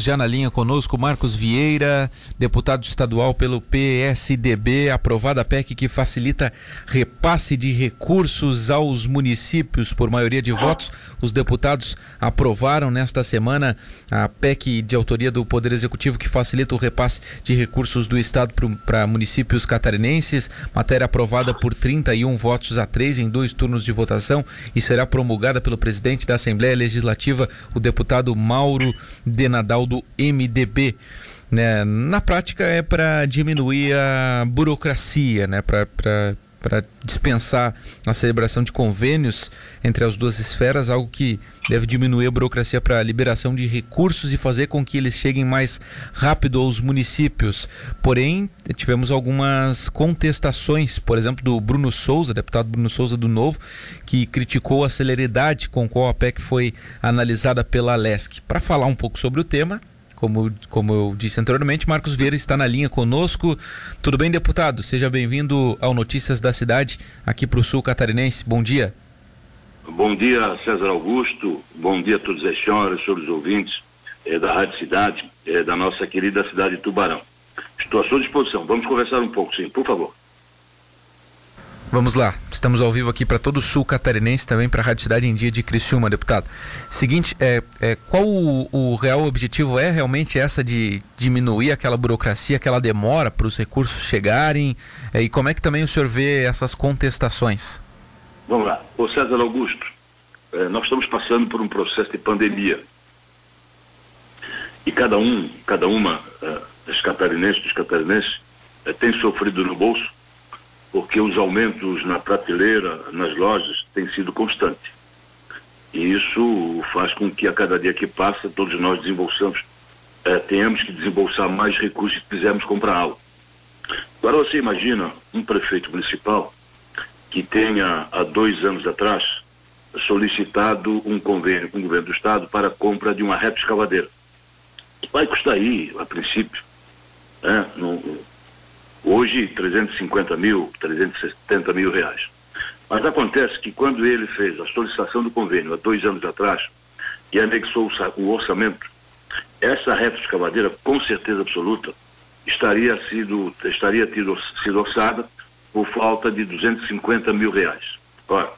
já na linha conosco. Marcos Vieira, deputado estadual pelo PSDB, aprovada a PEC que facilita repasse de recursos aos municípios por maioria de votos. Os deputados aprovaram nesta semana a PEC de autoria do Poder Executivo que facilita o repasse de recursos do Estado para municípios catarinenses. Matéria aprovada por 31 votos a 3 em dois turnos de votação e será promulgada pelo presidente da Assembleia Legislativa, o deputado Mauro Denadal do MDB. Né? Na prática é para diminuir a burocracia, né? para para dispensar a celebração de convênios entre as duas esferas, algo que deve diminuir a burocracia para a liberação de recursos e fazer com que eles cheguem mais rápido aos municípios. Porém, tivemos algumas contestações, por exemplo, do Bruno Souza, deputado Bruno Souza do Novo, que criticou a celeridade com qual a PEC foi analisada pela LESC. Para falar um pouco sobre o tema, como, como eu disse anteriormente, Marcos Vieira está na linha conosco. Tudo bem, deputado? Seja bem-vindo ao Notícias da Cidade, aqui para o Sul Catarinense. Bom dia. Bom dia, César Augusto. Bom dia a todas as senhoras, senhores ouvintes eh, da Rádio Cidade, eh, da nossa querida cidade de Tubarão. Estou à sua disposição. Vamos conversar um pouco, sim, por favor. Vamos lá, estamos ao vivo aqui para todo o sul catarinense, também para a Rádio Cidade em Dia de Criciúma, deputado. Seguinte, é, é qual o, o, real objetivo é realmente essa de diminuir aquela burocracia, aquela demora para os recursos chegarem? É, e como é que também o senhor vê essas contestações? Vamos lá, o César Augusto, é, nós estamos passando por um processo de pandemia. E cada um, cada uma é, catarinenses, dos catarinenses, é, tem sofrido no bolso porque os aumentos na prateleira, nas lojas, têm sido constantes. E isso faz com que a cada dia que passa, todos nós desembolsamos, eh, tenhamos que desembolsar mais recursos se quisermos comprar algo. Agora você imagina um prefeito municipal que tenha, há dois anos atrás, solicitado um convênio com o governo do estado para a compra de uma reta escavadeira. Vai custar aí, a princípio, né, no, Hoje, 350 mil, 370 mil reais. Mas acontece que quando ele fez a solicitação do convênio há dois anos atrás e anexou o orçamento, essa reta escavadeira, com certeza absoluta, estaria sido, estaria tido, sido orçada por falta de 250 mil reais. Ora,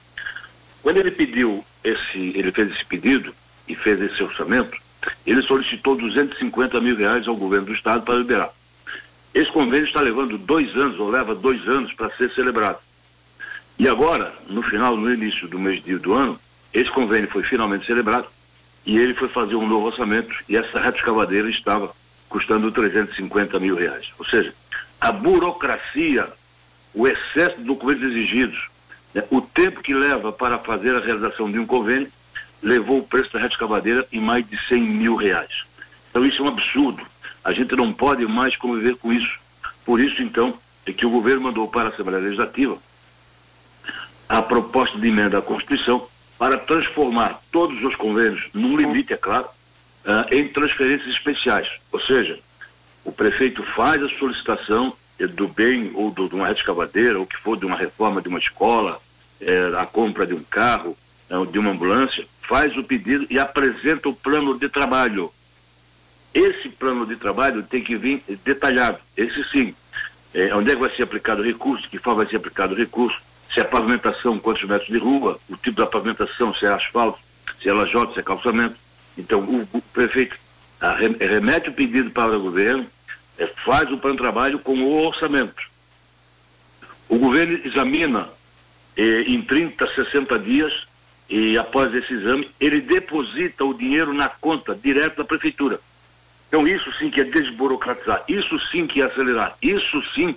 quando ele pediu esse, ele fez esse pedido e fez esse orçamento, ele solicitou 250 mil reais ao governo do estado para liberar. Esse convênio está levando dois anos, ou leva dois anos para ser celebrado. E agora, no final, no início do mês de, do ano, esse convênio foi finalmente celebrado e ele foi fazer um novo orçamento e essa reta escavadeira estava custando 350 mil reais. Ou seja, a burocracia, o excesso de documentos exigidos, né, o tempo que leva para fazer a realização de um convênio, levou o preço da reta escavadeira em mais de 100 mil reais. Então isso é um absurdo. A gente não pode mais conviver com isso. Por isso, então, é que o governo mandou para a Assembleia Legislativa a proposta de emenda à Constituição para transformar todos os convênios, num limite, é claro, uh, em transferências especiais. Ou seja, o prefeito faz a solicitação do bem ou do, de uma rede escavadeira, ou que for de uma reforma de uma escola, eh, a compra de um carro, de uma ambulância, faz o pedido e apresenta o plano de trabalho. Esse plano de trabalho tem que vir detalhado, esse sim. É, onde é que vai ser aplicado o recurso, que forma vai ser aplicado o recurso, se é pavimentação, quantos metros de rua, o tipo da pavimentação, se é asfalto, se é lajota, se é calçamento. Então, o, o prefeito remete o pedido para o governo, é, faz o plano de trabalho com o orçamento. O governo examina é, em 30, 60 dias e após esse exame, ele deposita o dinheiro na conta direto da prefeitura. Então isso sim que é desburocratizar, isso sim que é acelerar, isso sim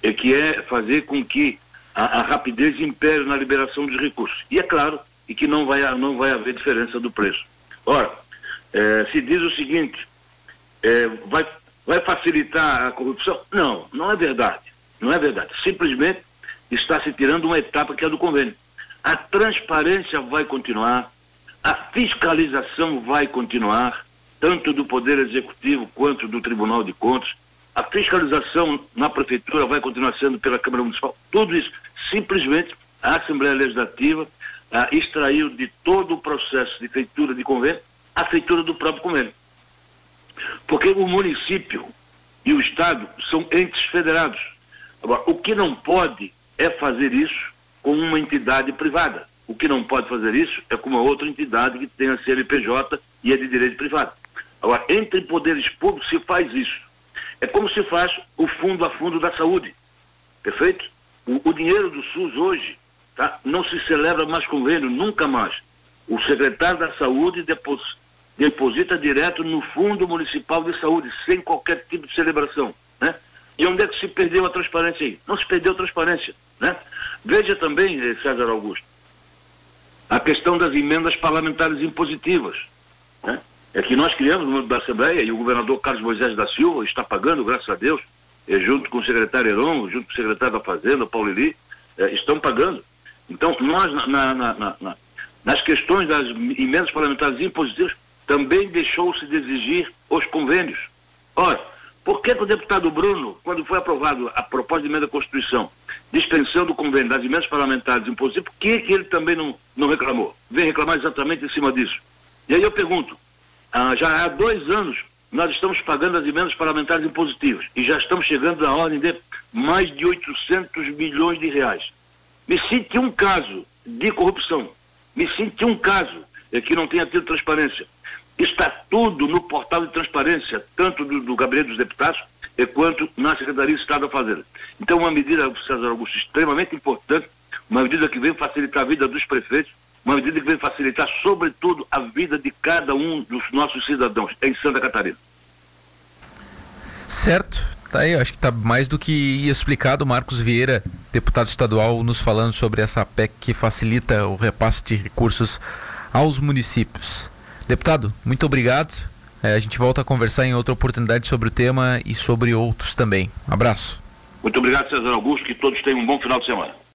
é que é fazer com que a, a rapidez impere na liberação dos recursos. E é claro, e que não vai, não vai haver diferença do preço. Ora, é, se diz o seguinte, é, vai, vai facilitar a corrupção? Não, não é verdade. Não é verdade. Simplesmente está se tirando uma etapa que é do convênio. A transparência vai continuar, a fiscalização vai continuar, tanto do Poder Executivo quanto do Tribunal de Contas. A fiscalização na Prefeitura vai continuar sendo pela Câmara Municipal. Tudo isso, simplesmente, a Assembleia Legislativa ah, extraiu de todo o processo de feitura de convênio a feitura do próprio convênio. Porque o município e o Estado são entes federados. Agora, o que não pode é fazer isso com uma entidade privada. O que não pode fazer isso é com uma outra entidade que tenha CNPJ e é de direito privado. Agora, entre poderes públicos se faz isso. É como se faz o fundo a fundo da saúde. Perfeito? O, o dinheiro do SUS hoje tá, não se celebra mais convênio, nunca mais. O secretário da Saúde depos, deposita direto no Fundo Municipal de Saúde, sem qualquer tipo de celebração. Né? E onde é que se perdeu a transparência aí? Não se perdeu a transparência. Né? Veja também, eh, César Augusto, a questão das emendas parlamentares impositivas. Né? É que nós criamos da Assembleia e o governador Carlos Moisés da Silva está pagando, graças a Deus, eh, junto com o secretário Heron, junto com o secretário da Fazenda, Paulo Eli, eh, estão pagando. Então, nós, na, na, na, nas questões das emendas parlamentares impositivas, também deixou-se de exigir os convênios. Ora, por que, que, o deputado Bruno, quando foi aprovado a proposta de emenda à Constituição, dispensando o convênio das emendas parlamentares impositivas, por que, que ele também não, não reclamou? Vem reclamar exatamente em cima disso. E aí eu pergunto, ah, já há dois anos nós estamos pagando as emendas parlamentares impositivas e já estamos chegando à ordem de mais de 800 milhões de reais. Me senti um caso de corrupção, me senti um caso é, que não tenha tido transparência. Está tudo no portal de transparência, tanto do, do Gabinete dos Deputados é, quanto na Secretaria de Estado da Fazenda. Então, uma medida, César Augusto, extremamente importante, uma medida que vem facilitar a vida dos prefeitos, uma medida que vem facilitar, sobretudo, a vida de cada um dos nossos cidadãos em Santa Catarina. Certo. Tá aí, acho que está mais do que explicado. Marcos Vieira, deputado estadual, nos falando sobre essa PEC que facilita o repasse de recursos aos municípios. Deputado, muito obrigado. É, a gente volta a conversar em outra oportunidade sobre o tema e sobre outros também. Um abraço. Muito obrigado, César Augusto. Que todos tenham um bom final de semana.